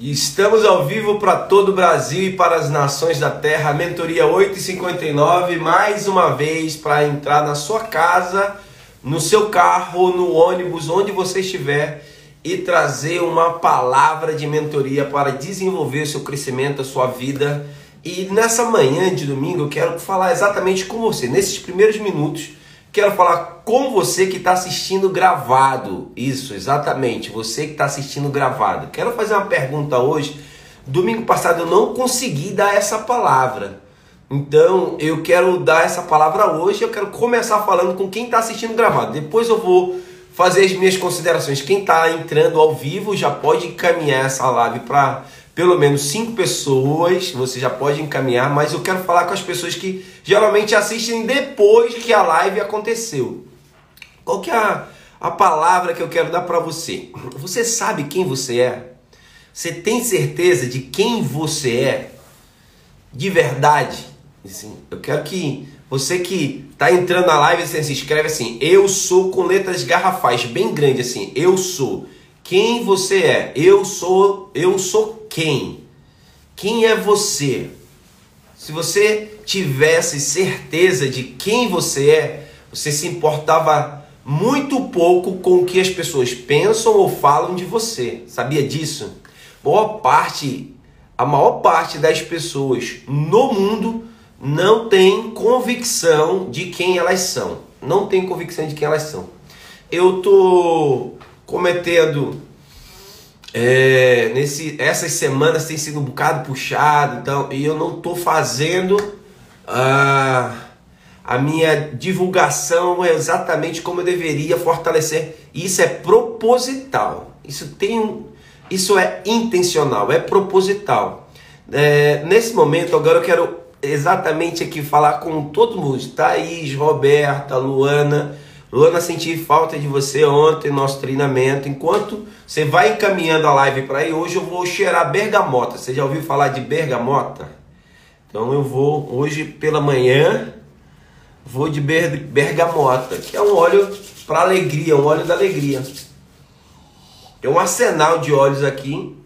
Estamos ao vivo para todo o Brasil e para as nações da Terra. Mentoria 859, mais uma vez para entrar na sua casa, no seu carro, no ônibus, onde você estiver e trazer uma palavra de mentoria para desenvolver o seu crescimento, a sua vida. E nessa manhã de domingo eu quero falar exatamente com você, nesses primeiros minutos Quero falar com você que está assistindo gravado. Isso, exatamente, você que está assistindo gravado. Quero fazer uma pergunta hoje. Domingo passado eu não consegui dar essa palavra. Então eu quero dar essa palavra hoje. Eu quero começar falando com quem está assistindo gravado. Depois eu vou fazer as minhas considerações. Quem está entrando ao vivo já pode encaminhar essa live para pelo menos cinco pessoas, você já pode encaminhar, mas eu quero falar com as pessoas que geralmente assistem depois que a live aconteceu. Qual que é a, a palavra que eu quero dar para você? Você sabe quem você é? Você tem certeza de quem você é? De verdade? Assim, eu quero que você que está entrando na live, você se escreve assim, eu sou com letras garrafais, bem grande assim, eu sou. Quem você é? Eu sou, eu sou quem? Quem é você? Se você tivesse certeza de quem você é, você se importava muito pouco com o que as pessoas pensam ou falam de você. Sabia disso? Boa parte, a maior parte das pessoas no mundo não tem convicção de quem elas são. Não tem convicção de quem elas são. Eu tô cometendo é, nesse, essas semanas tem sido um bocado puxado então, e eu não estou fazendo a, a minha divulgação exatamente como eu deveria fortalecer. Isso é proposital. Isso tem isso é intencional, é proposital. É, nesse momento, agora eu quero exatamente aqui falar com todo mundo. Thaís, Roberta, Luana Luana, senti falta de você ontem, nosso treinamento. Enquanto você vai encaminhando a live para aí, hoje eu vou cheirar bergamota. Você já ouviu falar de bergamota? Então eu vou, hoje pela manhã, vou de bergamota, que é um óleo para alegria, um óleo da alegria. Tem um arsenal de óleos aqui.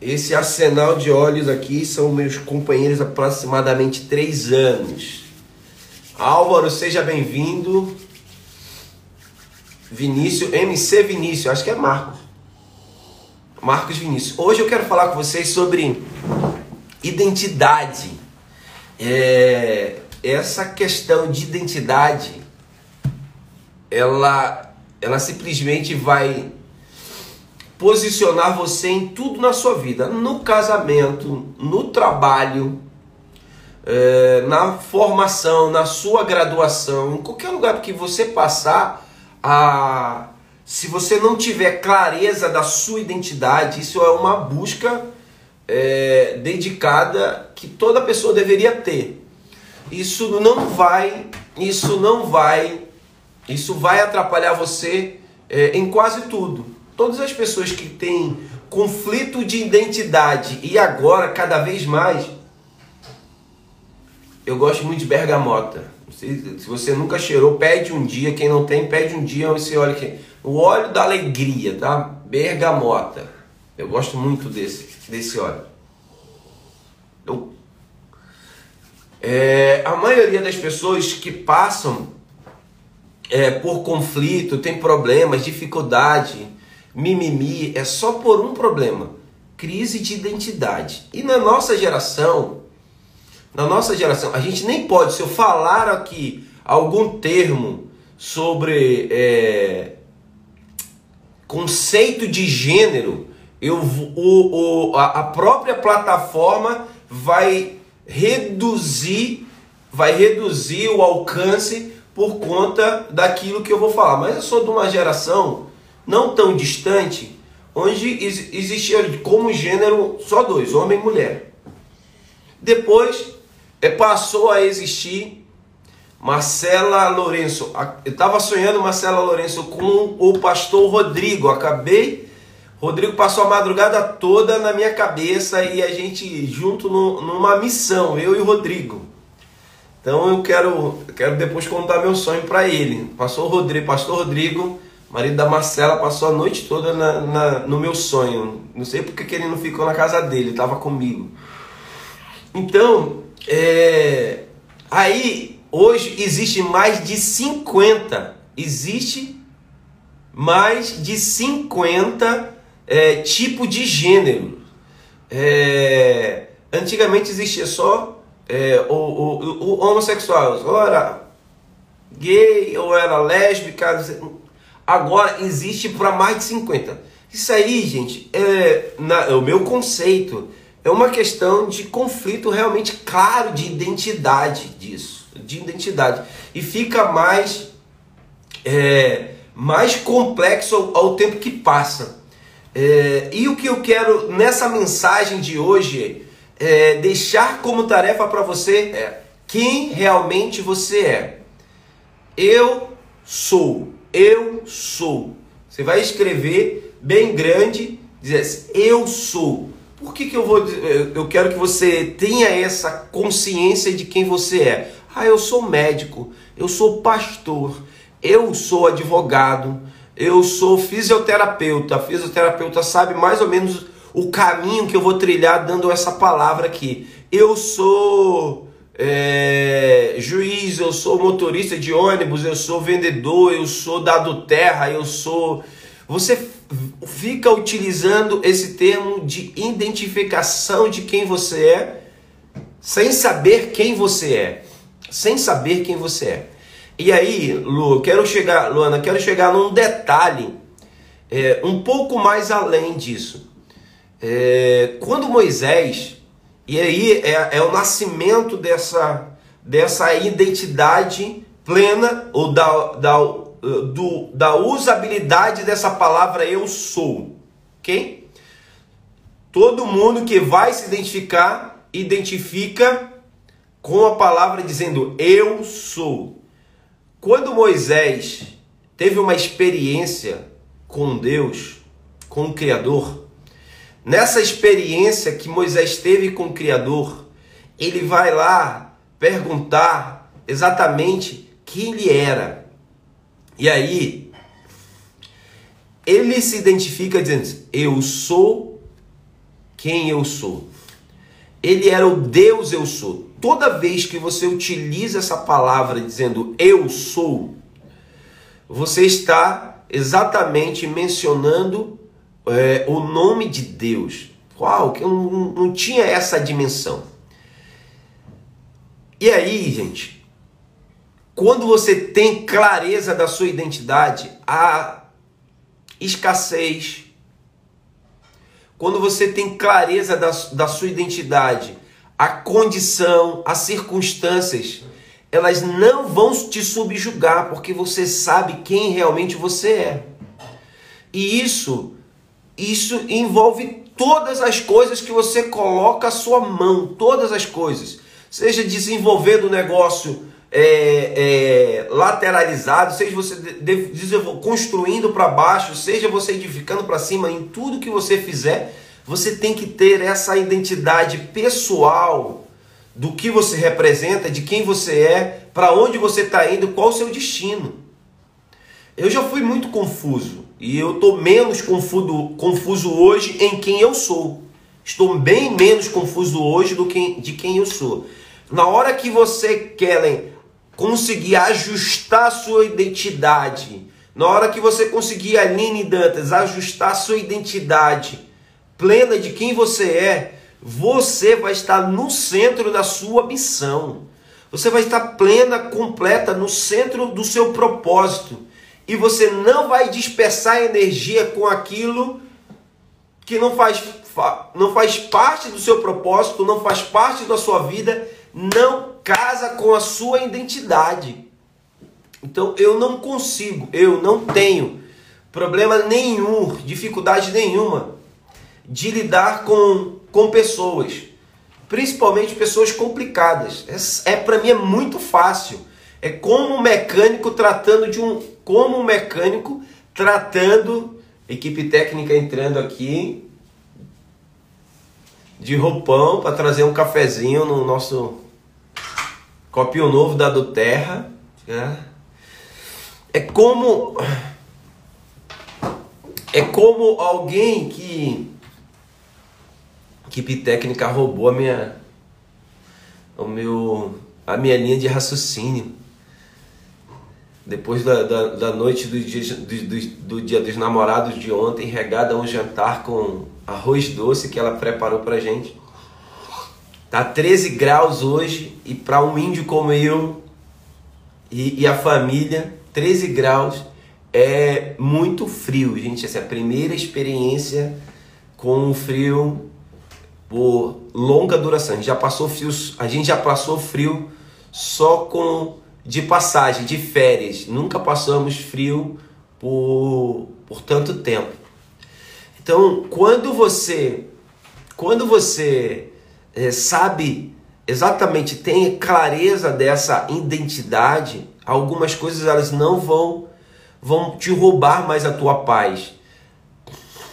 Esse arsenal de óleos aqui são meus companheiros aproximadamente três anos. Álvaro, seja bem-vindo. Vinícius, MC Vinícius, acho que é Marcos. Marcos Vinícius. Hoje eu quero falar com vocês sobre identidade. É, essa questão de identidade, ela, ela simplesmente vai posicionar você em tudo na sua vida, no casamento, no trabalho, é, na formação, na sua graduação, em qualquer lugar que você passar, a, se você não tiver clareza da sua identidade, isso é uma busca é, dedicada que toda pessoa deveria ter. Isso não vai, isso não vai, isso vai atrapalhar você é, em quase tudo. Todas as pessoas que têm conflito de identidade e agora cada vez mais eu gosto muito de bergamota. Se, se você nunca cheirou, pede um dia. Quem não tem, pede um dia. Você olha aqui. O óleo da alegria, tá? Bergamota. Eu gosto muito desse, desse óleo. É, a maioria das pessoas que passam é, por conflito, tem problemas, dificuldade, mimimi, é só por um problema: crise de identidade. E na nossa geração, na nossa geração, a gente nem pode, se eu falar aqui algum termo sobre é, conceito de gênero, eu, o, o, a própria plataforma vai reduzir, vai reduzir o alcance por conta daquilo que eu vou falar. Mas eu sou de uma geração não tão distante, onde existia como gênero só dois, homem e mulher. Depois passou a existir Marcela Lourenço. Eu estava sonhando Marcela Lourenço com o pastor Rodrigo. Acabei. Rodrigo passou a madrugada toda na minha cabeça e a gente junto no, numa missão, eu e o Rodrigo. Então eu quero, quero depois contar meu sonho para ele. Pastor Rodrigo, pastor Rodrigo, marido da Marcela passou a noite toda na, na, no meu sonho. Não sei porque que ele não ficou na casa dele, estava comigo. Então, é, aí hoje existe mais de 50, existe mais de 50 é, tipos de gênero. É, antigamente existia só é, o, o, o, homossexual, ou era gay, ou era lésbica, agora existe para mais de 50. Isso aí, gente, é, na, é o meu conceito. É uma questão de conflito realmente claro de identidade disso, de identidade. E fica mais, é, mais complexo ao, ao, tempo que passa. É, e o que eu quero nessa mensagem de hoje é deixar como tarefa para você é quem realmente você é. Eu sou eu sou. Você vai escrever bem grande, dizer assim, eu sou. Por que, que eu vou eu quero que você tenha essa consciência de quem você é? Ah, eu sou médico, eu sou pastor, eu sou advogado, eu sou fisioterapeuta. A fisioterapeuta sabe mais ou menos o caminho que eu vou trilhar dando essa palavra aqui. Eu sou é, juiz, eu sou motorista de ônibus, eu sou vendedor, eu sou dado terra, eu sou. Você fica utilizando esse termo de identificação de quem você é, sem saber quem você é. Sem saber quem você é. E aí, Lu, quero chegar, Luana, quero chegar num detalhe é, um pouco mais além disso. É, quando Moisés e aí é, é o nascimento dessa, dessa identidade plena ou da, da, do, da usabilidade dessa palavra eu sou. Ok? Todo mundo que vai se identificar, identifica com a palavra dizendo eu sou. Quando Moisés teve uma experiência com Deus, com o Criador, Nessa experiência que Moisés teve com o Criador, ele vai lá perguntar exatamente quem ele era. E aí, ele se identifica dizendo: Eu sou quem eu sou. Ele era o Deus eu sou. Toda vez que você utiliza essa palavra dizendo eu sou, você está exatamente mencionando é, o nome de Deus. Uau, que não, não tinha essa dimensão. E aí, gente, quando você tem clareza da sua identidade, a escassez, quando você tem clareza da, da sua identidade, a condição, as circunstâncias, elas não vão te subjugar, porque você sabe quem realmente você é. E isso isso envolve todas as coisas que você coloca a sua mão, todas as coisas. Seja desenvolvendo o negócio é, é, lateralizado, seja você de, de, construindo para baixo, seja você edificando para cima, em tudo que você fizer, você tem que ter essa identidade pessoal do que você representa, de quem você é, para onde você está indo, qual o seu destino. Eu já fui muito confuso. E eu estou menos confuso, confuso hoje em quem eu sou. Estou bem menos confuso hoje do que de quem eu sou. Na hora que você, Kellen, conseguir ajustar sua identidade, na hora que você conseguir, Aline Dantas, ajustar sua identidade plena de quem você é, você vai estar no centro da sua missão. Você vai estar plena, completa, no centro do seu propósito e você não vai dispersar energia com aquilo que não faz, não faz parte do seu propósito, não faz parte da sua vida, não casa com a sua identidade. Então eu não consigo, eu não tenho problema nenhum, dificuldade nenhuma de lidar com, com pessoas, principalmente pessoas complicadas. É, é para mim é muito fácil. É como um mecânico tratando de um como um mecânico tratando, equipe técnica entrando aqui de roupão para trazer um cafezinho no nosso copinho novo da do Terra. Né? É como É como alguém que. equipe técnica roubou a minha. O meu, a minha linha de raciocínio. Depois da, da, da noite do dia, do, do dia dos namorados de ontem, regada a um jantar com arroz doce que ela preparou pra gente. Tá 13 graus hoje e para um índio como eu e, e, a família, 13 graus é muito frio, gente. Essa é a primeira experiência com o frio por longa duração. A gente já passou frio, a gente já passou frio só com de passagem, de férias. Nunca passamos frio por, por tanto tempo. Então, quando você quando você é, sabe exatamente, tem clareza dessa identidade, algumas coisas elas não vão vão te roubar mais a tua paz.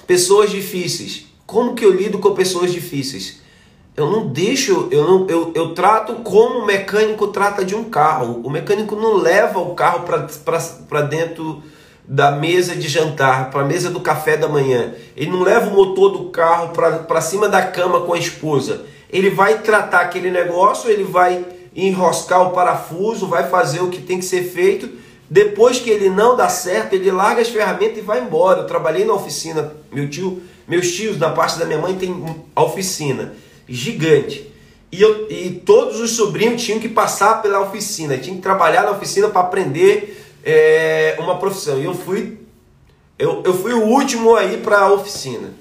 Pessoas difíceis. Como que eu lido com pessoas difíceis? Eu não deixo, eu não eu, eu trato como o mecânico trata de um carro. O mecânico não leva o carro para dentro da mesa de jantar, para a mesa do café da manhã. Ele não leva o motor do carro para cima da cama com a esposa. Ele vai tratar aquele negócio, ele vai enroscar o parafuso, vai fazer o que tem que ser feito depois que ele não dá certo, ele larga as ferramentas e vai embora. Eu trabalhei na oficina, meu tio, meus tios, da parte da minha mãe, tem a oficina gigante. E, eu, e todos os sobrinhos tinham que passar pela oficina, tinham que trabalhar na oficina para aprender é, uma profissão. E eu fui, eu, eu fui o último aí para a oficina.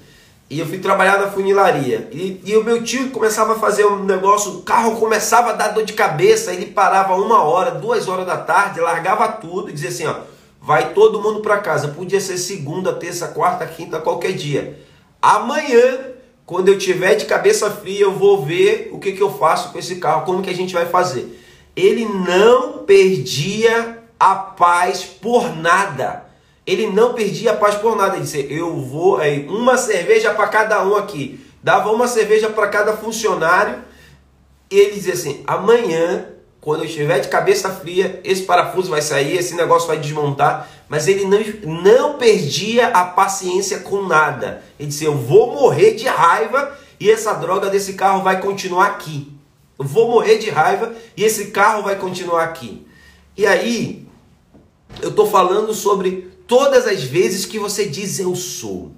E eu fui trabalhar na funilaria. E, e o meu tio começava a fazer um negócio, o carro começava a dar dor de cabeça, ele parava uma hora, duas horas da tarde, largava tudo e dizia assim, ó, vai todo mundo para casa. Podia ser segunda, terça, quarta, quinta, qualquer dia. Amanhã, quando eu tiver de cabeça fria, eu vou ver o que, que eu faço com esse carro, como que a gente vai fazer. Ele não perdia a paz por nada. Ele não perdia a paz por nada. Ele disse: Eu vou aí, uma cerveja para cada um aqui. Dava uma cerveja para cada funcionário. E ele dizia assim: Amanhã, quando eu estiver de cabeça fria, esse parafuso vai sair, esse negócio vai desmontar. Mas ele não, não perdia a paciência com nada. Ele disse: Eu vou morrer de raiva e essa droga desse carro vai continuar aqui. Eu vou morrer de raiva e esse carro vai continuar aqui. E aí, eu estou falando sobre Todas as vezes que você diz eu sou,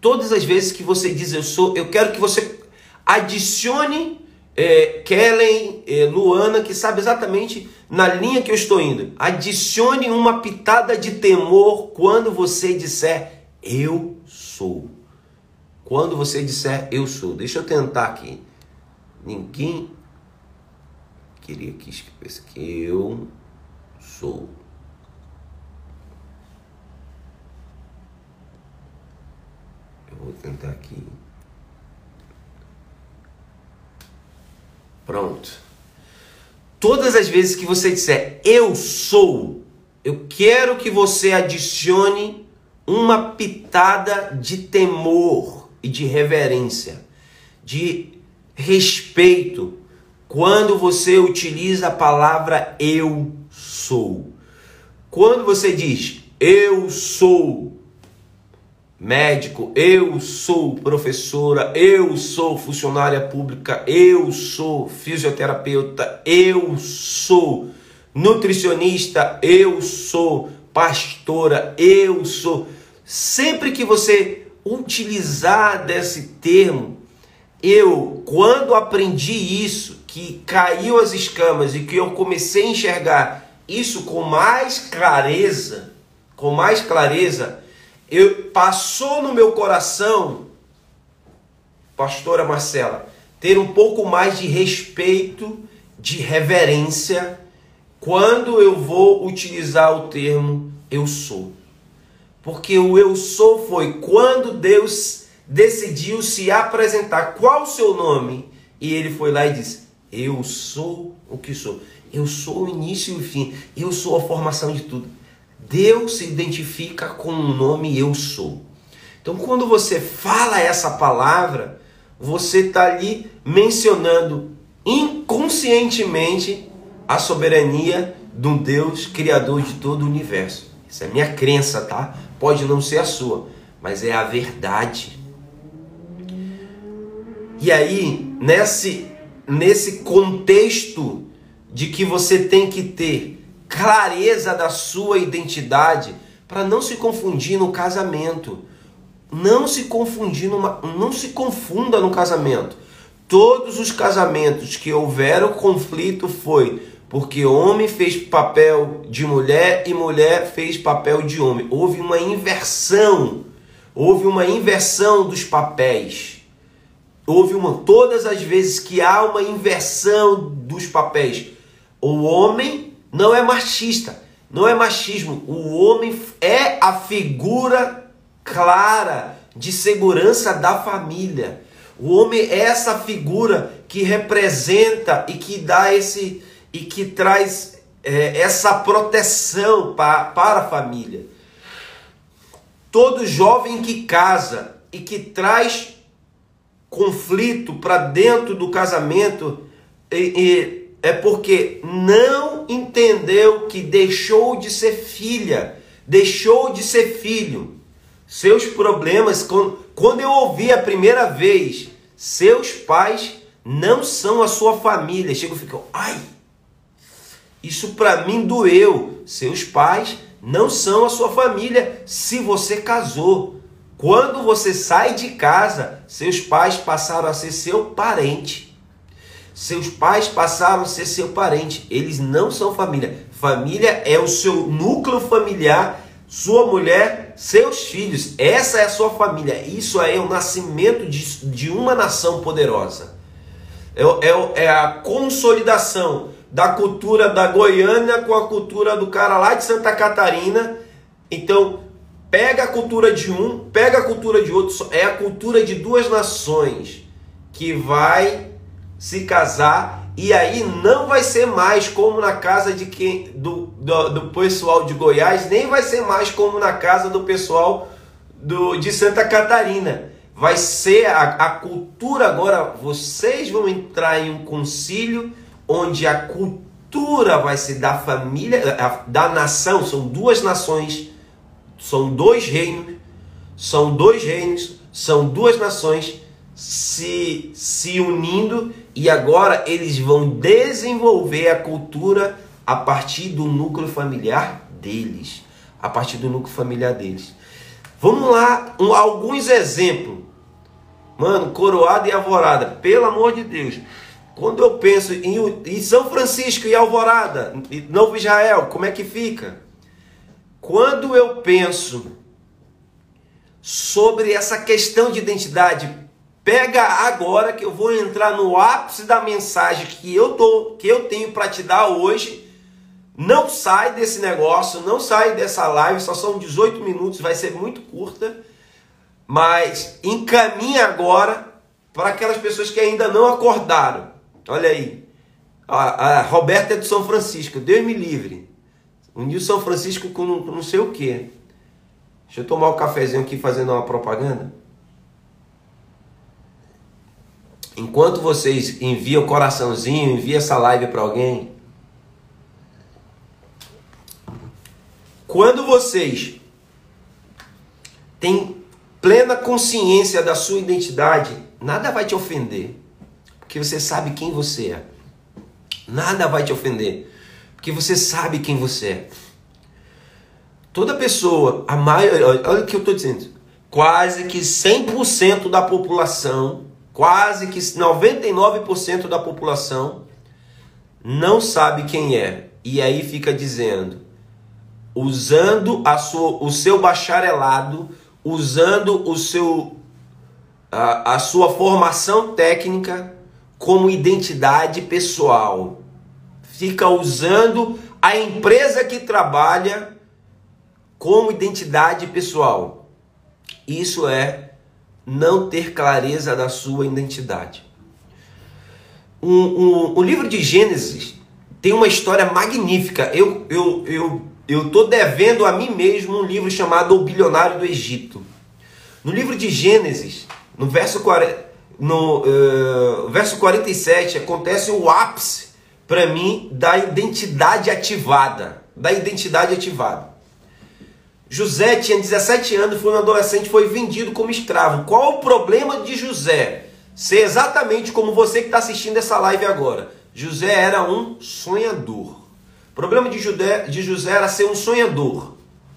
todas as vezes que você diz eu sou, eu quero que você adicione é, Kellen, é, Luana, que sabe exatamente na linha que eu estou indo. Adicione uma pitada de temor quando você disser eu sou. Quando você disser eu sou. Deixa eu tentar aqui. Ninguém queria que escrevesse que eu sou. Vou tentar aqui. Pronto. Todas as vezes que você disser eu sou, eu quero que você adicione uma pitada de temor e de reverência, de respeito, quando você utiliza a palavra eu sou. Quando você diz eu sou médico, eu sou professora, eu sou funcionária pública, eu sou fisioterapeuta, eu sou nutricionista, eu sou pastora, eu sou. Sempre que você utilizar desse termo, eu, quando aprendi isso, que caiu as escamas e que eu comecei a enxergar isso com mais clareza, com mais clareza, eu passou no meu coração, pastora Marcela, ter um pouco mais de respeito, de reverência quando eu vou utilizar o termo eu sou. Porque o eu sou foi quando Deus decidiu se apresentar. Qual o seu nome? E ele foi lá e disse: Eu sou o que sou. Eu sou o início e o fim. Eu sou a formação de tudo. Deus se identifica com o nome eu sou. Então, quando você fala essa palavra, você está ali mencionando inconscientemente a soberania do Deus criador de todo o universo. Essa é a minha crença, tá? Pode não ser a sua, mas é a verdade. E aí, nesse, nesse contexto de que você tem que ter clareza da sua identidade para não se confundir no casamento. Não se confundir numa, não se confunda no casamento. Todos os casamentos que houveram conflito foi porque homem fez papel de mulher e mulher fez papel de homem. Houve uma inversão. Houve uma inversão dos papéis. Houve uma todas as vezes que há uma inversão dos papéis. O homem não é machista, não é machismo. O homem é a figura clara de segurança da família. O homem é essa figura que representa e que dá esse e que traz é, essa proteção para, para a família. Todo jovem que casa e que traz conflito para dentro do casamento e, e, é porque não entendeu que deixou de ser filha, deixou de ser filho. Seus problemas, quando, eu ouvi a primeira vez, seus pais não são a sua família. Chega e fica, ai, isso para mim doeu. Seus pais não são a sua família se você casou. Quando você sai de casa, seus pais passaram a ser seu parente. Seus pais passaram a ser seu parente. Eles não são família. Família é o seu núcleo familiar, sua mulher, seus filhos. Essa é a sua família. Isso é o nascimento de, de uma nação poderosa. É, é, é a consolidação da cultura da Goiânia com a cultura do cara lá de Santa Catarina. Então, pega a cultura de um, pega a cultura de outro, é a cultura de duas nações que vai se casar e aí não vai ser mais como na casa de quem do, do, do pessoal de Goiás, nem vai ser mais como na casa do pessoal do, de Santa Catarina. Vai ser a, a cultura agora, vocês vão entrar em um concílio onde a cultura vai ser da família, da nação, são duas nações, são dois reinos, são dois reinos, são duas nações se, se unindo e agora eles vão desenvolver a cultura a partir do núcleo familiar deles. A partir do núcleo familiar deles. Vamos lá, um, alguns exemplos. Mano, coroada e alvorada, pelo amor de Deus. Quando eu penso em, em São Francisco e Alvorada, Novo Israel, como é que fica? Quando eu penso sobre essa questão de identidade, pega agora que eu vou entrar no ápice da mensagem que eu tô, que eu tenho para te dar hoje. Não sai desse negócio, não sai dessa live, só são 18 minutos, vai ser muito curta, mas encaminha agora para aquelas pessoas que ainda não acordaram. Olha aí. A, a Roberta é do São Francisco. Deus me livre. Uniu São Francisco com não, não sei o quê. Deixa eu tomar o um cafezinho aqui fazendo uma propaganda. Enquanto vocês enviam o coraçãozinho, envia essa live para alguém. Quando vocês têm plena consciência da sua identidade, nada vai te ofender porque você sabe quem você é. Nada vai te ofender, porque você sabe quem você é. Toda pessoa, a maioria, olha o que eu estou dizendo, quase que 100% da população, quase que 99% da população não sabe quem é. E aí fica dizendo, usando a sua, o seu bacharelado, usando o seu, a, a sua formação técnica como identidade pessoal. Fica usando a empresa que trabalha como identidade pessoal. Isso é não ter clareza da sua identidade. Um, um, o livro de Gênesis tem uma história magnífica. Eu eu eu eu tô devendo a mim mesmo um livro chamado O Bilionário do Egito. No livro de Gênesis, no verso 40, no uh, verso 47 acontece o ápice para mim da identidade ativada, da identidade ativada. José tinha 17 anos, foi um adolescente, foi vendido como escravo. Qual o problema de José? Ser exatamente como você que está assistindo essa live agora. José era um sonhador. O problema de José, de José era ser um sonhador.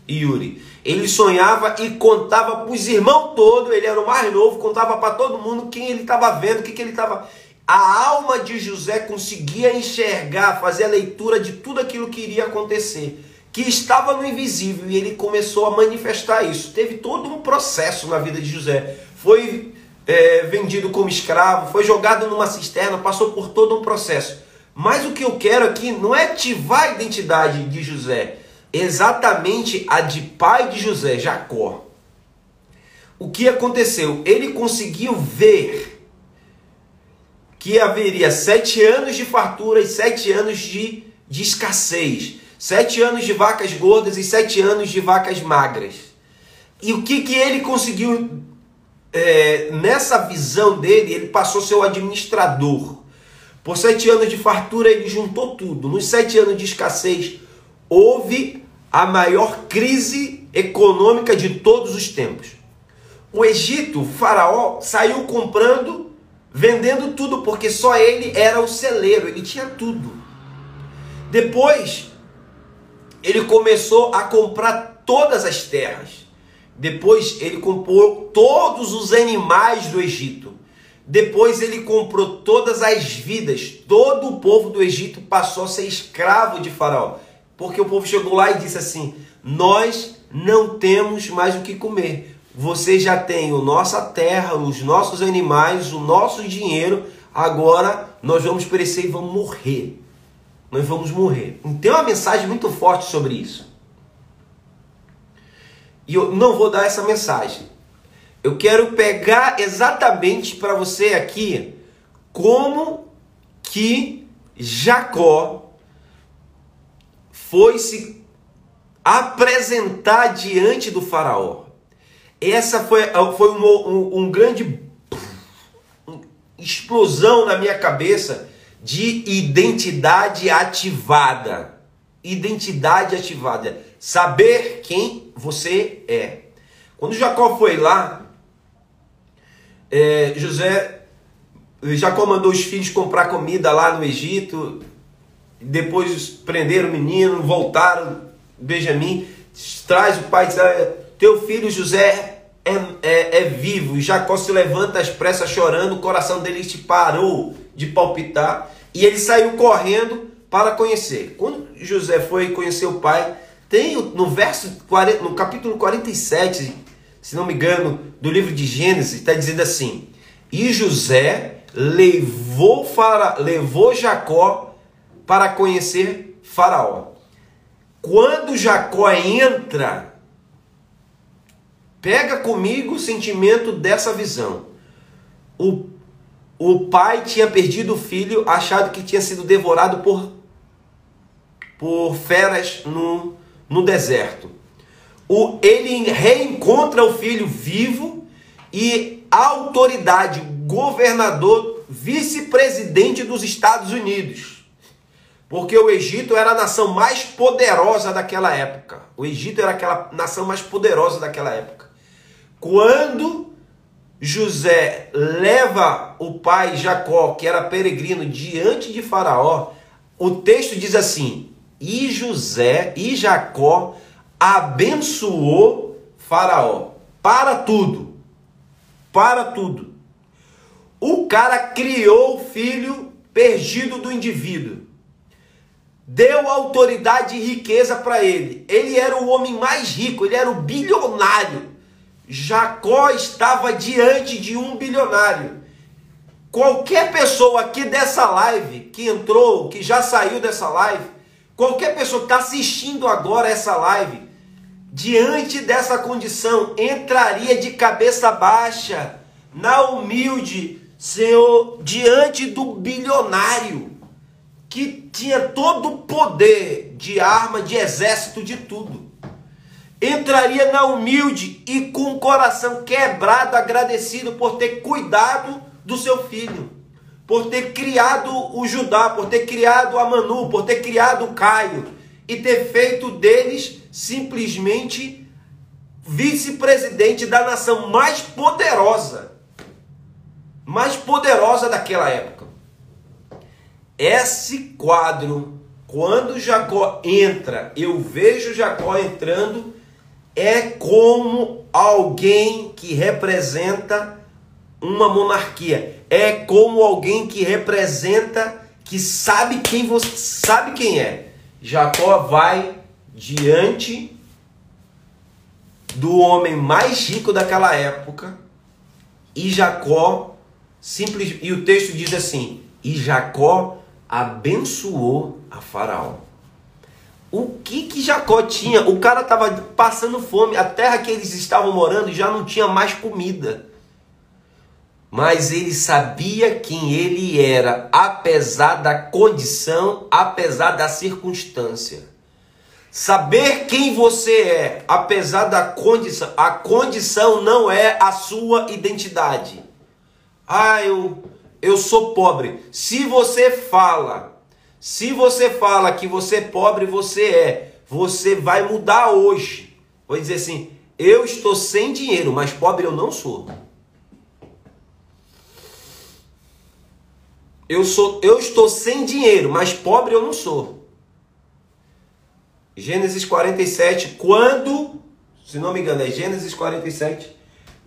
Yuri. Ele sonhava e contava para os irmãos todos, ele era o mais novo, contava para todo mundo quem ele estava vendo, o que, que ele estava. A alma de José conseguia enxergar, fazer a leitura de tudo aquilo que iria acontecer que estava no invisível e ele começou a manifestar isso. Teve todo um processo na vida de José. Foi é, vendido como escravo, foi jogado numa cisterna, passou por todo um processo. Mas o que eu quero aqui não é ativar a identidade de José, exatamente a de pai de José, Jacó. O que aconteceu? Ele conseguiu ver que haveria sete anos de fartura e sete anos de, de escassez. Sete anos de vacas gordas e sete anos de vacas magras. E o que, que ele conseguiu é, nessa visão dele? Ele passou o administrador. Por sete anos de fartura, ele juntou tudo. Nos sete anos de escassez, houve a maior crise econômica de todos os tempos. O Egito, o faraó, saiu comprando, vendendo tudo, porque só ele era o celeiro, ele tinha tudo. Depois, ele começou a comprar todas as terras. Depois ele comprou todos os animais do Egito. Depois ele comprou todas as vidas. Todo o povo do Egito passou a ser escravo de Faraó. Porque o povo chegou lá e disse assim: Nós não temos mais o que comer. Você já tem a nossa terra, os nossos animais, o nosso dinheiro. Agora nós vamos perecer e vamos morrer nós vamos morrer. Tem uma mensagem muito forte sobre isso. E eu não vou dar essa mensagem. Eu quero pegar exatamente para você aqui como que Jacó foi se apresentar diante do faraó. Essa foi, foi um, um, um grande explosão na minha cabeça de identidade ativada. Identidade ativada. Saber quem você é. Quando Jacó foi lá, é, José, Jacó mandou os filhos comprar comida lá no Egito. Depois prenderam o menino, voltaram. Benjamim traz o pai, diz, teu filho José é, é, é vivo. Jacó se levanta às pressas chorando, o coração dele te parou de palpitar e ele saiu correndo para conhecer. Quando José foi conhecer o pai, tem no verso 40, no capítulo 47, se não me engano, do livro de Gênesis, está dizendo assim: E José levou, Fara, levou Jacó para conhecer Faraó. Quando Jacó entra, pega comigo o sentimento dessa visão. O o pai tinha perdido o filho, achado que tinha sido devorado por, por feras no, no deserto. O, ele reencontra o filho vivo e autoridade, governador, vice-presidente dos Estados Unidos. Porque o Egito era a nação mais poderosa daquela época. O Egito era aquela nação mais poderosa daquela época. Quando José leva o pai Jacó, que era peregrino, diante de Faraó, o texto diz assim: E José e Jacó abençoou Faraó para tudo. Para tudo. O cara criou o filho perdido do indivíduo. Deu autoridade e riqueza para ele. Ele era o homem mais rico, ele era o bilionário Jacó estava diante de um bilionário. Qualquer pessoa aqui dessa live, que entrou, que já saiu dessa live, qualquer pessoa que está assistindo agora essa live, diante dessa condição, entraria de cabeça baixa, na humilde, Senhor, diante do bilionário, que tinha todo o poder de arma, de exército, de tudo entraria na humilde e com o coração quebrado, agradecido por ter cuidado do seu filho, por ter criado o Judá, por ter criado a Manu, por ter criado o Caio e ter feito deles simplesmente vice-presidente da nação mais poderosa, mais poderosa daquela época. Esse quadro, quando Jacó entra, eu vejo Jacó entrando, é como alguém que representa uma monarquia, é como alguém que representa, que sabe quem você sabe quem é. Jacó vai diante do homem mais rico daquela época e Jacó simples e o texto diz assim: e Jacó abençoou a Faraó. O que que Jacó tinha? O cara estava passando fome, a terra que eles estavam morando já não tinha mais comida. Mas ele sabia quem ele era, apesar da condição, apesar da circunstância. Saber quem você é, apesar da condição, a condição não é a sua identidade. Ah, eu, eu sou pobre. Se você fala, se você fala que você é pobre, você é, você vai mudar hoje. Vou dizer assim: eu estou sem dinheiro, mas pobre eu não sou. Eu sou, eu estou sem dinheiro, mas pobre eu não sou. Gênesis 47, quando, se não me engano, é Gênesis 47.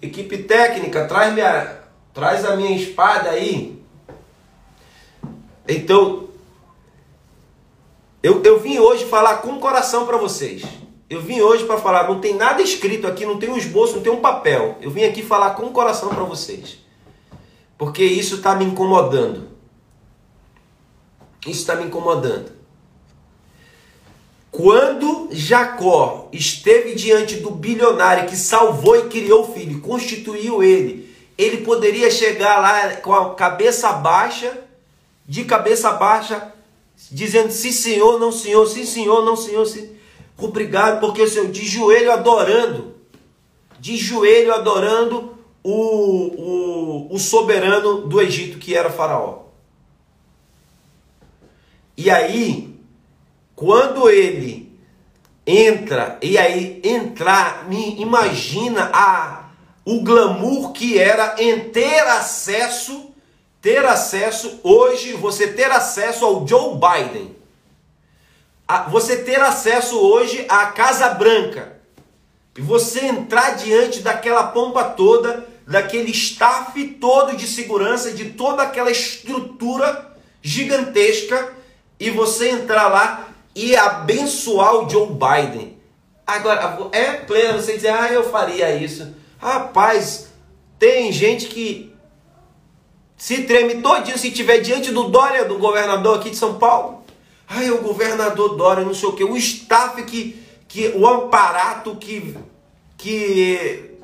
Equipe técnica, traz, minha, traz a minha espada aí. Então, eu, eu vim hoje falar com o coração para vocês. Eu vim hoje para falar, não tem nada escrito aqui, não tem um esboço, não tem um papel. Eu vim aqui falar com o coração para vocês. Porque isso está me incomodando. Isso está me incomodando. Quando Jacó esteve diante do bilionário que salvou e criou o filho, constituiu ele, ele poderia chegar lá com a cabeça baixa, de cabeça baixa, dizendo sim senhor, não senhor, sim senhor, não senhor, sim. Obrigado, porque Senhor, de joelho adorando, de joelho adorando o, o, o soberano do Egito, que era Faraó. E aí, quando ele entra, e aí entrar, me imagina a o glamour que era em ter acesso, ter acesso, hoje você ter acesso ao Joe Biden. Você ter acesso hoje à Casa Branca. E você entrar diante daquela pompa toda, daquele staff todo de segurança, de toda aquela estrutura gigantesca, e você entrar lá e abençoar o Joe Biden. Agora, é pleno você dizer, ah, eu faria isso. Rapaz, tem gente que se treme todinho se tiver diante do Dória, do governador aqui de São Paulo. Ai, o governador Dória, não sei o quê. O staff que, que o aparato que, que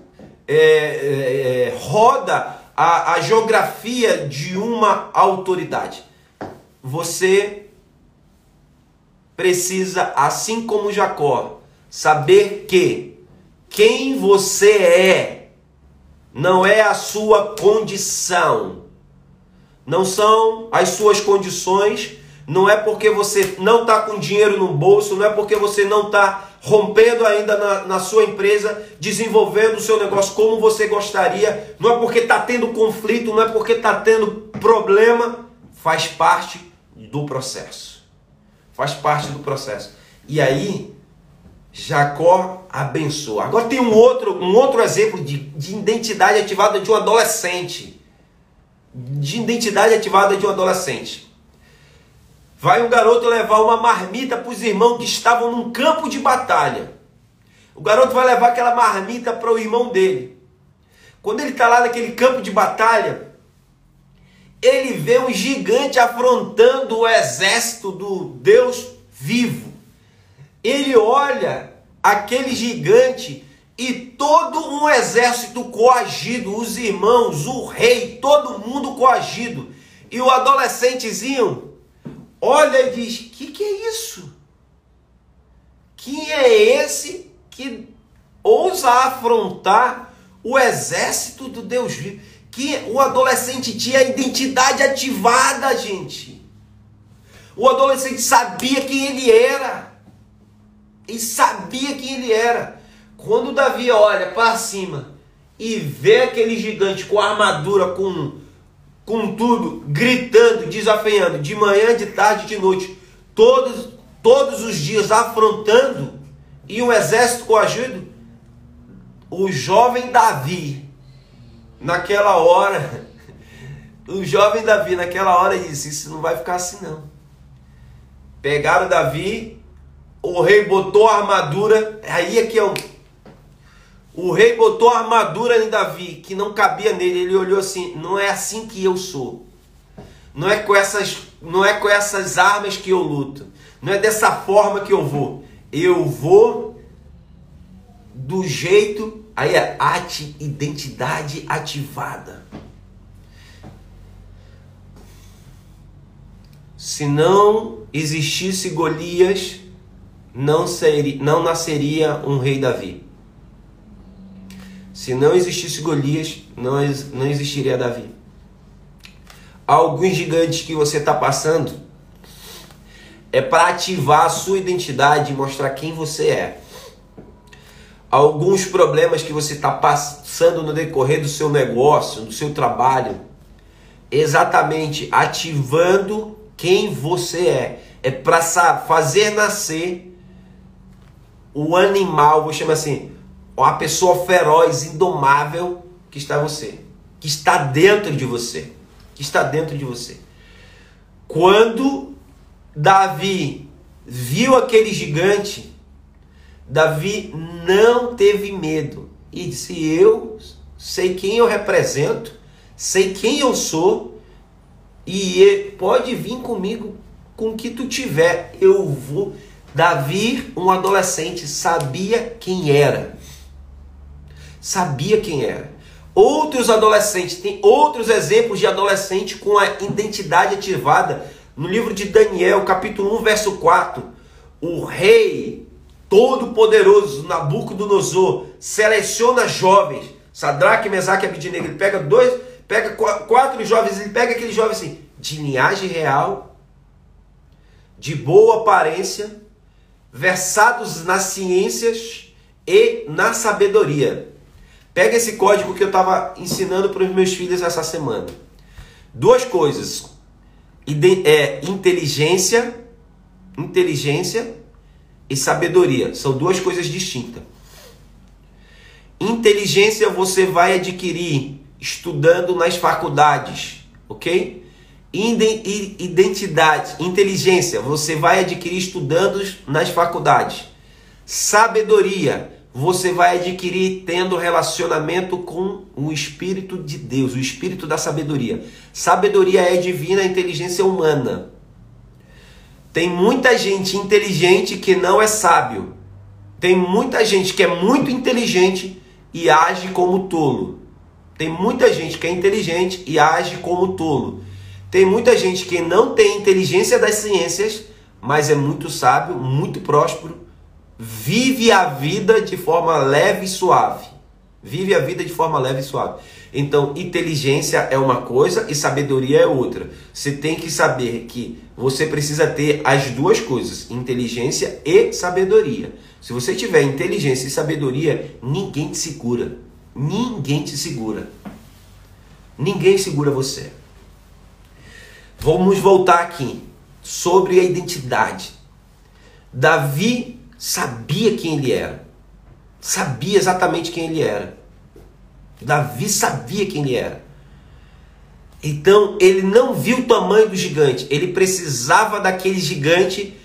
é, é, é roda a, a geografia de uma autoridade. Você precisa, assim como Jacó, saber que quem você é não é a sua condição, não são as suas condições, não é porque você não está com dinheiro no bolso, não é porque você não está rompendo ainda na, na, sua empresa, desenvolvendo o seu negócio como você gostaria, não é porque está tendo conflito, não é porque está tendo problema, faz parte do processo. Faz parte do processo. E aí, Jacó abençoa. Agora tem um outro, um outro exemplo de, de identidade ativada de um adolescente. De identidade ativada de um adolescente. Vai um garoto levar uma marmita para os irmãos que estavam num campo de batalha. O garoto vai levar aquela marmita para o irmão dele. Quando ele está lá naquele campo de batalha, ele vê um gigante afrontando o exército do Deus vivo. Ele olha aquele gigante e todo um exército coagido, os irmãos, o rei, todo mundo coagido. E o adolescentezinho olha e diz: Que que é isso? Quem é esse que ousa afrontar o exército do Deus vivo? que o adolescente tinha a identidade ativada, gente. O adolescente sabia quem ele era. Ele sabia quem ele era. Quando Davi olha para cima e vê aquele gigante com armadura, com, com tudo, gritando, desafiando, de manhã, de tarde, de noite, todos, todos os dias afrontando, e um exército coagido, o jovem Davi, naquela hora, o jovem Davi, naquela hora, disse: Isso não vai ficar assim, não. Pegaram Davi, o rei botou a armadura, aí é que é um o rei botou a armadura em Davi, que não cabia nele. Ele olhou assim: não é assim que eu sou. Não é com essas, não é com essas armas que eu luto. Não é dessa forma que eu vou. Eu vou do jeito. Aí é ati, identidade ativada. Se não existisse Golias, não, seria, não nasceria um rei Davi. Se não existisse Golias, não, não existiria Davi. Alguns gigantes que você está passando é para ativar a sua identidade e mostrar quem você é. Alguns problemas que você está passando no decorrer do seu negócio, do seu trabalho, exatamente ativando quem você é. É para fazer nascer o animal, vou chamar assim, a pessoa feroz, indomável que está você, que está dentro de você, que está dentro de você. Quando Davi viu aquele gigante, Davi não teve medo e disse: Eu sei quem eu represento, sei quem eu sou e pode vir comigo com o que tu tiver, eu vou. Davi, um adolescente, sabia quem era sabia quem era. Outros adolescentes, tem outros exemplos de adolescente com a identidade ativada. No livro de Daniel, capítulo 1, verso 4, o rei todo-poderoso Nabucodonosor seleciona jovens, Sadraque, Mesaque e Abidnego, ele pega dois, pega quatro jovens, ele pega aqueles jovens assim, de linhagem real, de boa aparência, versados nas ciências e na sabedoria. Pega esse código que eu estava ensinando para os meus filhos essa semana. Duas coisas. É, inteligência, inteligência e sabedoria. São duas coisas distintas. Inteligência você vai adquirir estudando nas faculdades, ok? Identidade, inteligência você vai adquirir estudando nas faculdades. Sabedoria você vai adquirir tendo relacionamento com o Espírito de Deus, o Espírito da sabedoria. Sabedoria é divina, inteligência humana. Tem muita gente inteligente que não é sábio. Tem muita gente que é muito inteligente e age como tolo. Tem muita gente que é inteligente e age como tolo. Tem muita gente que não tem inteligência das ciências, mas é muito sábio, muito próspero vive a vida de forma leve e suave. Vive a vida de forma leve e suave. Então, inteligência é uma coisa e sabedoria é outra. Você tem que saber que você precisa ter as duas coisas, inteligência e sabedoria. Se você tiver inteligência e sabedoria, ninguém te segura. Ninguém te segura. Ninguém segura você. Vamos voltar aqui sobre a identidade. Davi sabia quem ele era. Sabia exatamente quem ele era. Davi sabia quem ele era. Então ele não viu o tamanho do gigante, ele precisava daquele gigante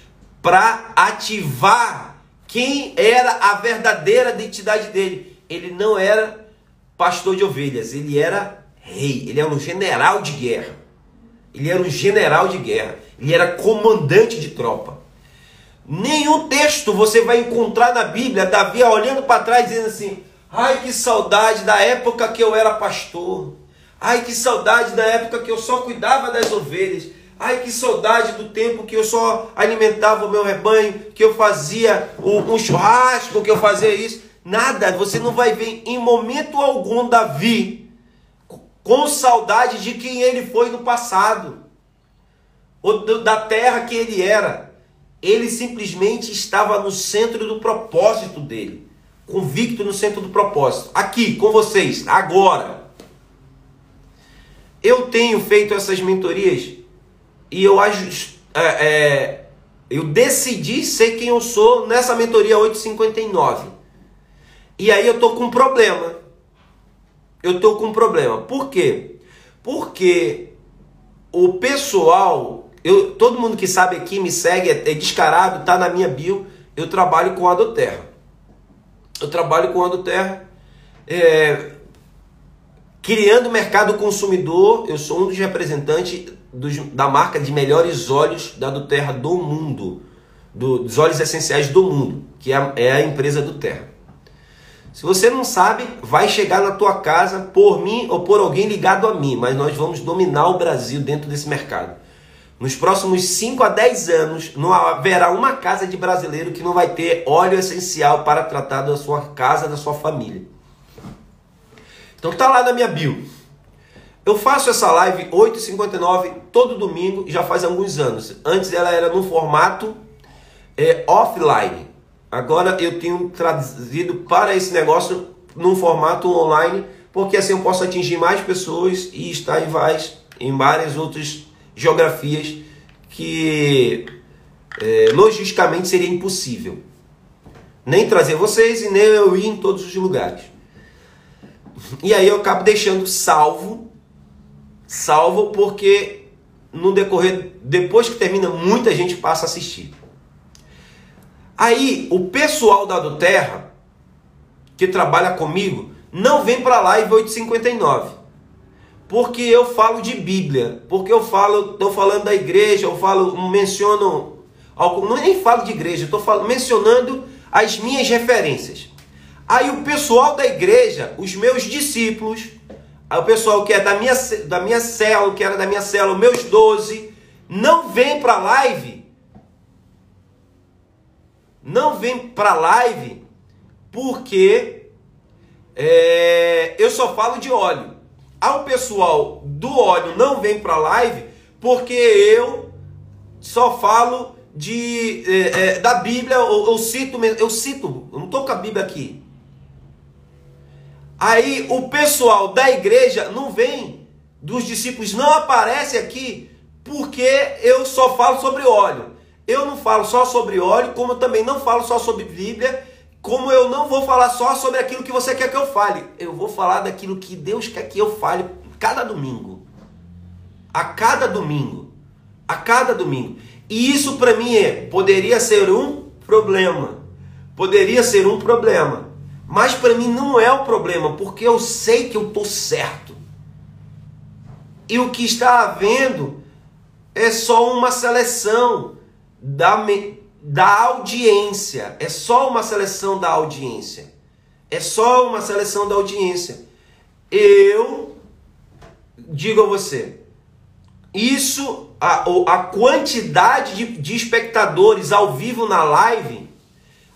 para ativar quem era a verdadeira identidade dele. Ele não era pastor de ovelhas, ele era rei, ele era um general de guerra. Ele era um general de guerra, ele era comandante de tropa. Nenhum texto você vai encontrar na Bíblia Davi olhando para trás dizendo assim: "Ai, que saudade da época que eu era pastor. Ai, que saudade da época que eu só cuidava das ovelhas. Ai, que saudade do tempo que eu só alimentava o meu rebanho, que eu fazia um, churrasco, que eu fazia isso. Nada, você não vai ver em momento algum Davi com saudade de quem ele foi no passado, ou da terra que ele era. Ele simplesmente estava no centro do propósito dele. convicto no centro do propósito. Aqui com vocês, agora. Eu tenho feito essas mentorias e eu acho. É, é, eu decidi ser quem eu sou nessa mentoria 859. E aí eu tô com um problema. Eu tô com um problema. Por quê? Porque o pessoal, eu, todo mundo que sabe aqui, me segue, é, é descarado, tá na minha bio, eu trabalho com a do Terra. Eu trabalho com a do Terra. É, criando mercado consumidor, eu sou um dos representantes dos, da marca de melhores óleos da do Terra do mundo, do, dos óleos essenciais do mundo, que é é a empresa do Terra. Se você não sabe, vai chegar na tua casa por mim ou por alguém ligado a mim, mas nós vamos dominar o Brasil dentro desse mercado. Nos próximos 5 a 10 anos, não haverá uma casa de brasileiro que não vai ter óleo essencial para tratar da sua casa, da sua família. Então tá lá na minha bio. Eu faço essa live 8h59 todo domingo, já faz alguns anos. Antes ela era no formato é, offline. Agora eu tenho trazido para esse negócio num formato online, porque assim eu posso atingir mais pessoas e estar em várias, em várias outras geografias que é, logisticamente seria impossível. Nem trazer vocês e nem eu ir em todos os lugares. E aí eu acabo deixando salvo, salvo porque no decorrer, depois que termina, muita gente passa a assistir. Aí, o pessoal da do Terra, que trabalha comigo, não vem para a live 859. Porque eu falo de Bíblia, porque eu falo, estou falando da igreja, eu falo, menciono, não nem falo de igreja, estou mencionando as minhas referências. Aí o pessoal da igreja, os meus discípulos, o pessoal que é da minha, da minha célula, que era da minha célula, meus 12, não vem para a live não vem para live porque é, eu só falo de óleo. Ao pessoal do óleo não vem para live porque eu só falo de é, é, da Bíblia, eu, eu, cito, eu cito, eu não estou com a Bíblia aqui. Aí o pessoal da igreja não vem, dos discípulos não aparece aqui porque eu só falo sobre óleo. Eu não falo só sobre óleo, como eu também não falo só sobre Bíblia, como eu não vou falar só sobre aquilo que você quer que eu fale. Eu vou falar daquilo que Deus quer que eu fale cada domingo. A cada domingo. A cada domingo. E isso para mim é, poderia ser um problema. Poderia ser um problema. Mas para mim não é o problema, porque eu sei que eu estou certo. E o que está havendo é só uma seleção da, da audiência. É só uma seleção da audiência. É só uma seleção da audiência. Eu digo a você, isso, a, a quantidade de, de espectadores ao vivo na live,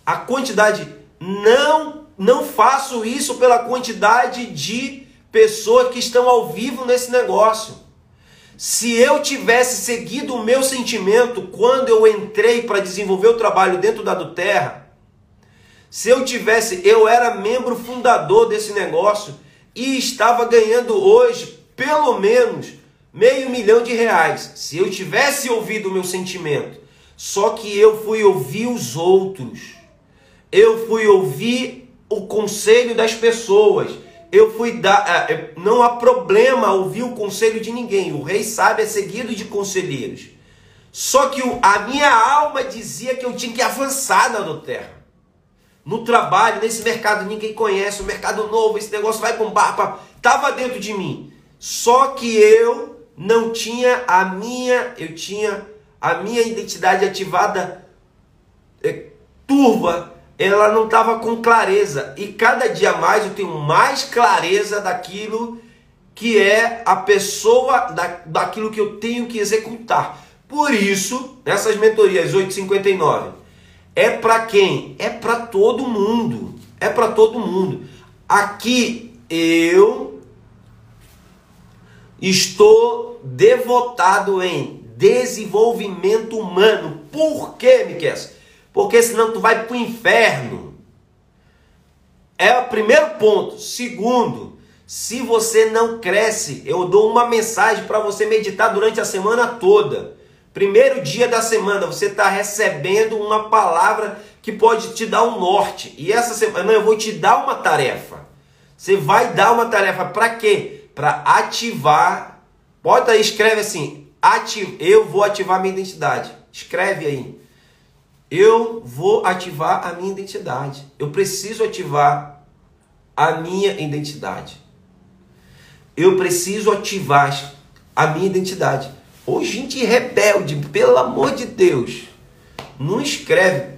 a quantidade, não, não faço isso pela quantidade de pessoas que estão ao vivo nesse negócio. Se eu tivesse seguido o meu sentimento quando eu entrei para desenvolver o trabalho dentro da do Terra, se eu tivesse, eu era membro fundador desse negócio e estava ganhando hoje pelo menos meio milhão de reais. Se eu tivesse ouvido o meu sentimento, só que eu fui ouvir os outros, eu fui ouvir o conselho das pessoas eu fui dar. É, não há problema ouvir o conselho de ninguém. O rei sabe é seguido de conselheiros. Só que a minha alma dizia que eu tinha que avançar na terra. No trabalho, nesse mercado ninguém conhece, o mercado novo, esse negócio vai bombar. Estava dentro de mim. Só que eu não tinha a minha, eu tinha a minha identidade ativada é, turva ela não estava com clareza. E cada dia mais eu tenho mais clareza daquilo que é a pessoa, da, daquilo que eu tenho que executar. Por isso, nessas mentorias 859, é para quem? É para todo mundo. É para todo mundo. Aqui eu estou devotado em desenvolvimento humano. Por quê, Miquel? Porque senão tu vai para o inferno. É o primeiro ponto. Segundo, se você não cresce, eu dou uma mensagem para você meditar durante a semana toda. Primeiro dia da semana, você está recebendo uma palavra que pode te dar um norte. E essa semana eu vou te dar uma tarefa. Você vai dar uma tarefa para quê? Para ativar. Bota aí, escreve assim: ativ... eu vou ativar minha identidade. Escreve aí. Eu vou ativar a minha identidade. Eu preciso ativar a minha identidade. Eu preciso ativar a minha identidade. Ô gente rebelde, pelo amor de Deus. Não escreve.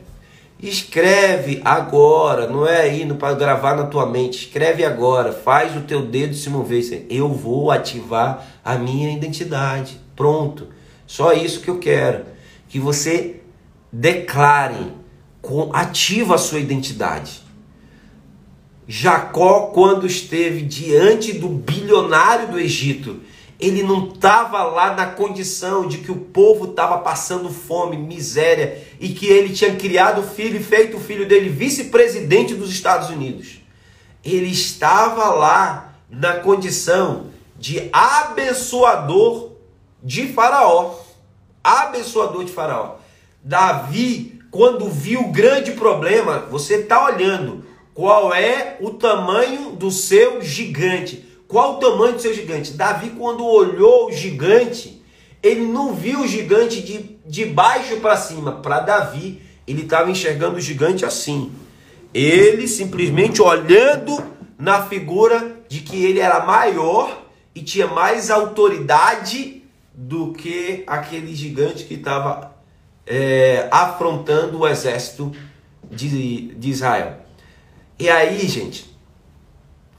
Escreve agora, não é indo para gravar na tua mente. Escreve agora, faz o teu dedo se mover. Eu vou ativar a minha identidade. Pronto. Só isso que eu quero. Que você declare, ativa a sua identidade. Jacó, quando esteve diante do bilionário do Egito, ele não estava lá na condição de que o povo estava passando fome, miséria e que ele tinha criado o filho e feito o filho dele vice-presidente dos Estados Unidos. Ele estava lá na condição de abençoador de Faraó. Abençoador de Faraó. Davi, quando viu o grande problema, você está olhando qual é o tamanho do seu gigante. Qual o tamanho do seu gigante? Davi, quando olhou o gigante, ele não viu o gigante de, de baixo para cima. Para Davi, ele estava enxergando o gigante assim. Ele simplesmente olhando na figura de que ele era maior e tinha mais autoridade do que aquele gigante que estava é, afrontando o exército de, de Israel. E aí, gente,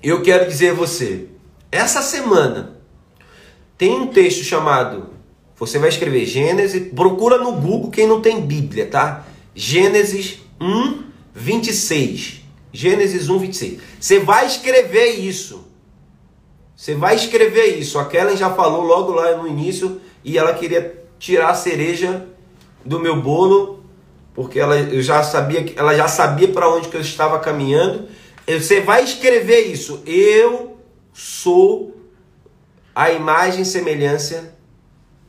eu quero dizer a você, essa semana tem um texto chamado, você vai escrever Gênesis, procura no Google quem não tem Bíblia, tá? Gênesis 1, 26. Gênesis 1, 26. Você vai escrever isso. Você vai escrever isso. A Kellen já falou logo lá no início e ela queria tirar a cereja do meu bolo, porque ela eu já sabia ela já sabia para onde que eu estava caminhando. Você vai escrever isso. Eu sou a imagem e semelhança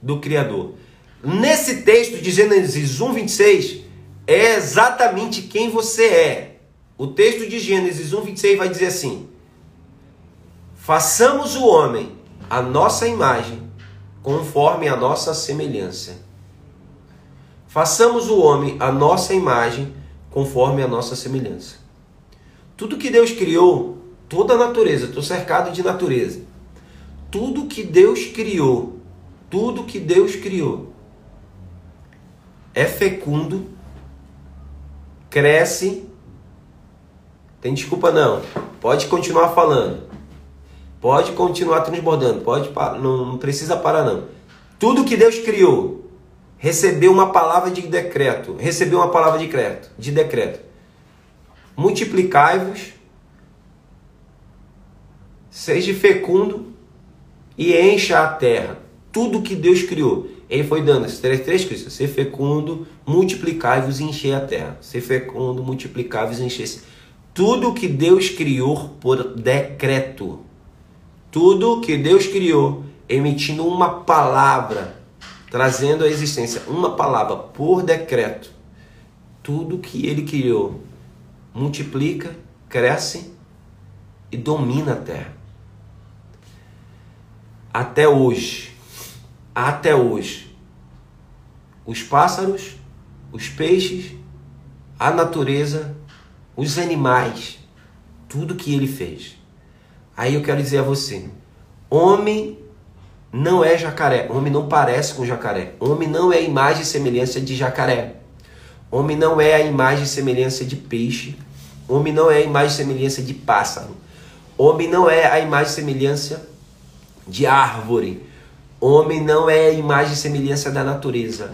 do Criador. Nesse texto de Gênesis 1:26 é exatamente quem você é. O texto de Gênesis 1:26 vai dizer assim: Façamos o homem a nossa imagem, conforme a nossa semelhança. Façamos o homem a nossa imagem, conforme a nossa semelhança. Tudo que Deus criou, toda a natureza, estou cercado de natureza. Tudo que Deus criou, tudo que Deus criou, é fecundo, cresce. Tem desculpa não. Pode continuar falando. Pode continuar transbordando. Pode não, não precisa parar não. Tudo que Deus criou recebeu uma palavra de decreto, recebeu uma palavra de decreto, de decreto. Multiplicai-vos, seja fecundo e encha a terra. Tudo que Deus criou, ele foi dando essas três, três coisas: ser fecundo, multiplicai-vos e encher a terra. Ser fecundo, multiplicai-vos e encher. Tudo que Deus criou por decreto. Tudo que Deus criou emitindo uma palavra trazendo à existência uma palavra por decreto, tudo que ele criou multiplica, cresce e domina a terra. Até hoje, até hoje, os pássaros, os peixes, a natureza, os animais, tudo que ele fez. Aí eu quero dizer a você: homem não é jacaré. Homem não parece com jacaré. Homem não é imagem e semelhança de jacaré. Homem não é a imagem e semelhança de peixe. Homem não é a imagem e semelhança de pássaro. Homem não é a imagem e semelhança de árvore. Homem não é a imagem e semelhança da natureza.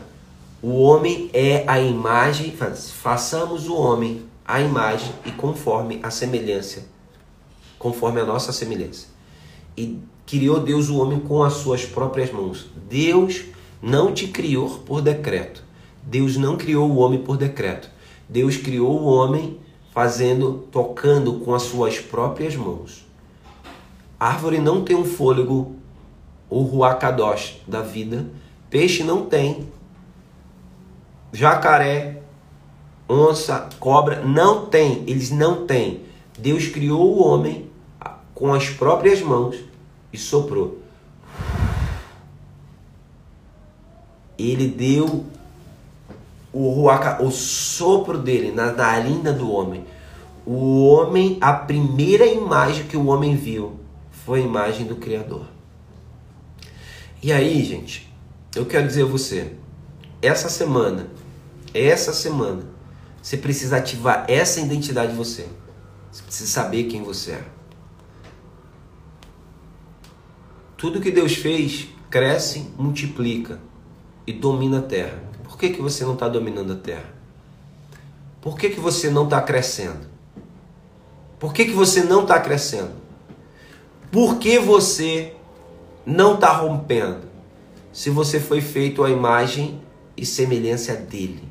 O homem é a imagem, façamos o homem a imagem e conforme a semelhança, conforme a nossa semelhança. E criou Deus o homem com as suas próprias mãos. Deus não te criou por decreto. Deus não criou o homem por decreto. Deus criou o homem fazendo, tocando com as suas próprias mãos. A árvore não tem um fôlego, o ruacadosh da vida. Peixe não tem. Jacaré, onça, cobra, não tem. Eles não têm. Deus criou o homem com as próprias mãos e soprou. Ele deu o, ruaca, o sopro dele na narina do homem. O homem, a primeira imagem que o homem viu foi a imagem do Criador. E aí, gente, eu quero dizer a você, essa semana, essa semana, você precisa ativar essa identidade de você. Você precisa saber quem você é. Tudo que Deus fez cresce, multiplica e domina a terra. Por que, que você não está dominando a terra? Por que, que você não está crescendo? Por que, que você não está crescendo? Por que você não está rompendo? Se você foi feito à imagem e semelhança dele.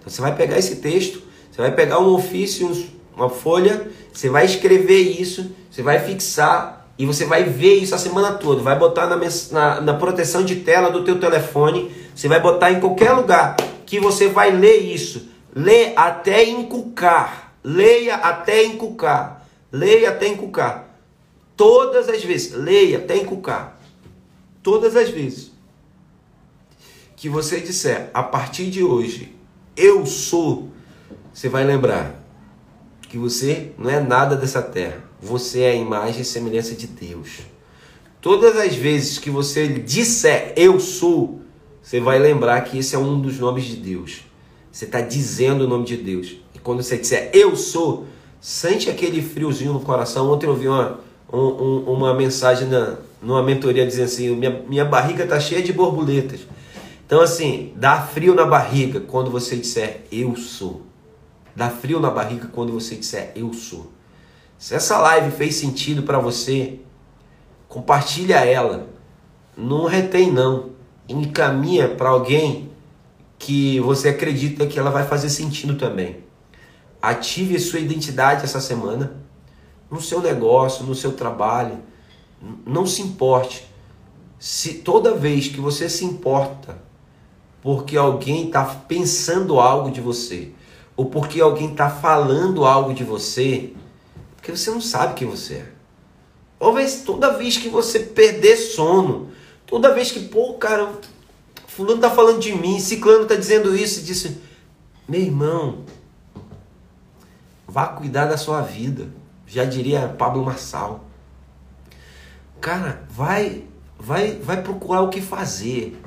Então você vai pegar esse texto, você vai pegar um ofício, uma folha, você vai escrever isso, você vai fixar e você vai ver isso a semana toda. Vai botar na, na, na proteção de tela do teu telefone, você vai botar em qualquer lugar que você vai ler isso. Lê até encucar. Leia até encucar. Leia até encucar. Todas as vezes. Leia até encucar. Todas as vezes que você disser a partir de hoje, eu sou, você vai lembrar que você não é nada dessa terra. Você é a imagem e semelhança de Deus. Todas as vezes que você disser eu sou, você vai lembrar que esse é um dos nomes de Deus. Você está dizendo o nome de Deus. E quando você disser eu sou, sente aquele friozinho no coração. Ontem eu vi uma, um, uma mensagem na, numa mentoria dizendo assim: minha, minha barriga está cheia de borboletas. Então, assim, dá frio na barriga quando você disser eu sou. Dá frio na barriga quando você disser eu sou. Se essa live fez sentido para você, compartilha ela. Não retém não. Encaminha para alguém que você acredita que ela vai fazer sentido também. Ative sua identidade essa semana no seu negócio, no seu trabalho. Não se importe. Se toda vez que você se importa porque alguém está pensando algo de você, ou porque alguém está falando algo de você, porque você não sabe quem você é. Talvez toda vez que você perder sono, toda vez que, pô, cara, fulano tá falando de mim, ciclano tá dizendo isso, e disse, meu irmão, vá cuidar da sua vida. Já diria Pablo Marçal. Cara, vai, vai, vai procurar o que fazer.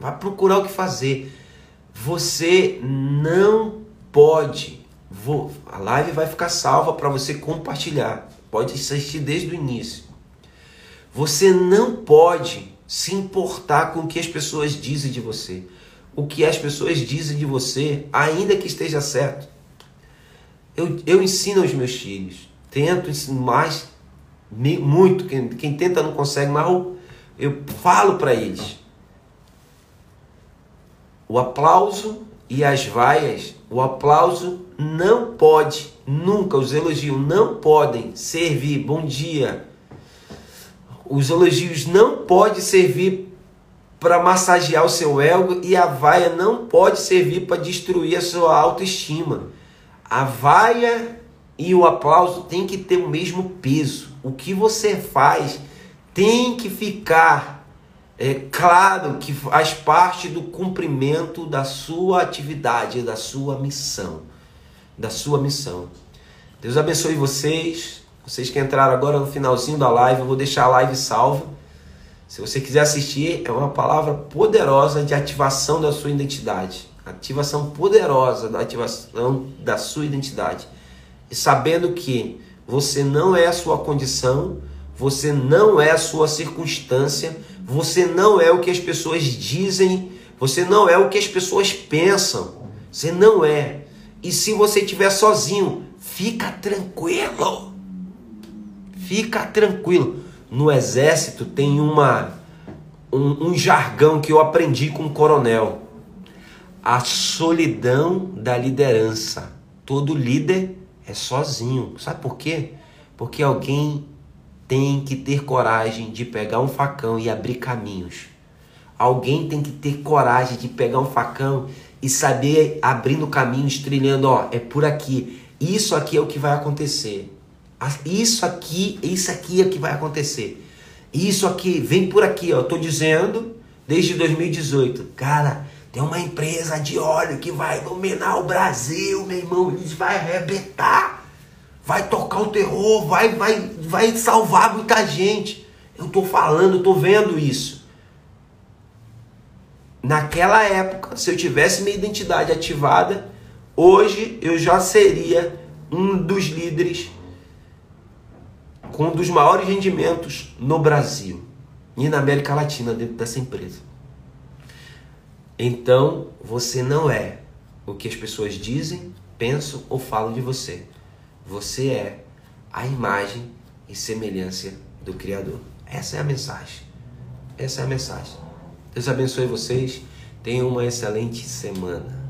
Vai procurar o que fazer. Você não pode. Vou, a live vai ficar salva para você compartilhar. Pode assistir desde o início. Você não pode se importar com o que as pessoas dizem de você. O que as pessoas dizem de você, ainda que esteja certo. Eu, eu ensino aos meus filhos. Tento ensinar mais, muito. Quem, quem tenta não consegue, mas eu, eu falo para eles o aplauso e as vaias, o aplauso não pode, nunca, os elogios não podem servir, bom dia. Os elogios não podem servir para massagear o seu ego e a vaia não pode servir para destruir a sua autoestima. A vaia e o aplauso tem que ter o mesmo peso. O que você faz tem que ficar é claro que faz parte do cumprimento da sua atividade, da sua missão, da sua missão. Deus abençoe vocês. Vocês que entraram agora no finalzinho da live, eu vou deixar a live salva. Se você quiser assistir, é uma palavra poderosa de ativação da sua identidade. Ativação poderosa da ativação da sua identidade. E sabendo que você não é a sua condição, você não é a sua circunstância, você não é o que as pessoas dizem, você não é o que as pessoas pensam. Você não é. E se você estiver sozinho, fica tranquilo. Fica tranquilo. No exército tem uma um, um jargão que eu aprendi com o coronel. A solidão da liderança. Todo líder é sozinho. Sabe por quê? Porque alguém tem que ter coragem de pegar um facão e abrir caminhos. Alguém tem que ter coragem de pegar um facão e saber abrindo caminhos, trilhando, ó, é por aqui. Isso aqui é o que vai acontecer. Isso aqui, isso aqui é o que vai acontecer. Isso aqui, vem por aqui, ó. Eu tô dizendo desde 2018. Cara, tem uma empresa de óleo que vai dominar o Brasil, meu irmão. Eles vai arrebentar. Vai tocar o terror, vai, vai, vai salvar muita gente. Eu tô falando, tô vendo isso. Naquela época, se eu tivesse minha identidade ativada, hoje eu já seria um dos líderes com um dos maiores rendimentos no Brasil e na América Latina dentro dessa empresa. Então, você não é o que as pessoas dizem, pensam ou falam de você. Você é a imagem e semelhança do Criador. Essa é a mensagem. Essa é a mensagem. Deus abençoe vocês. Tenham uma excelente semana.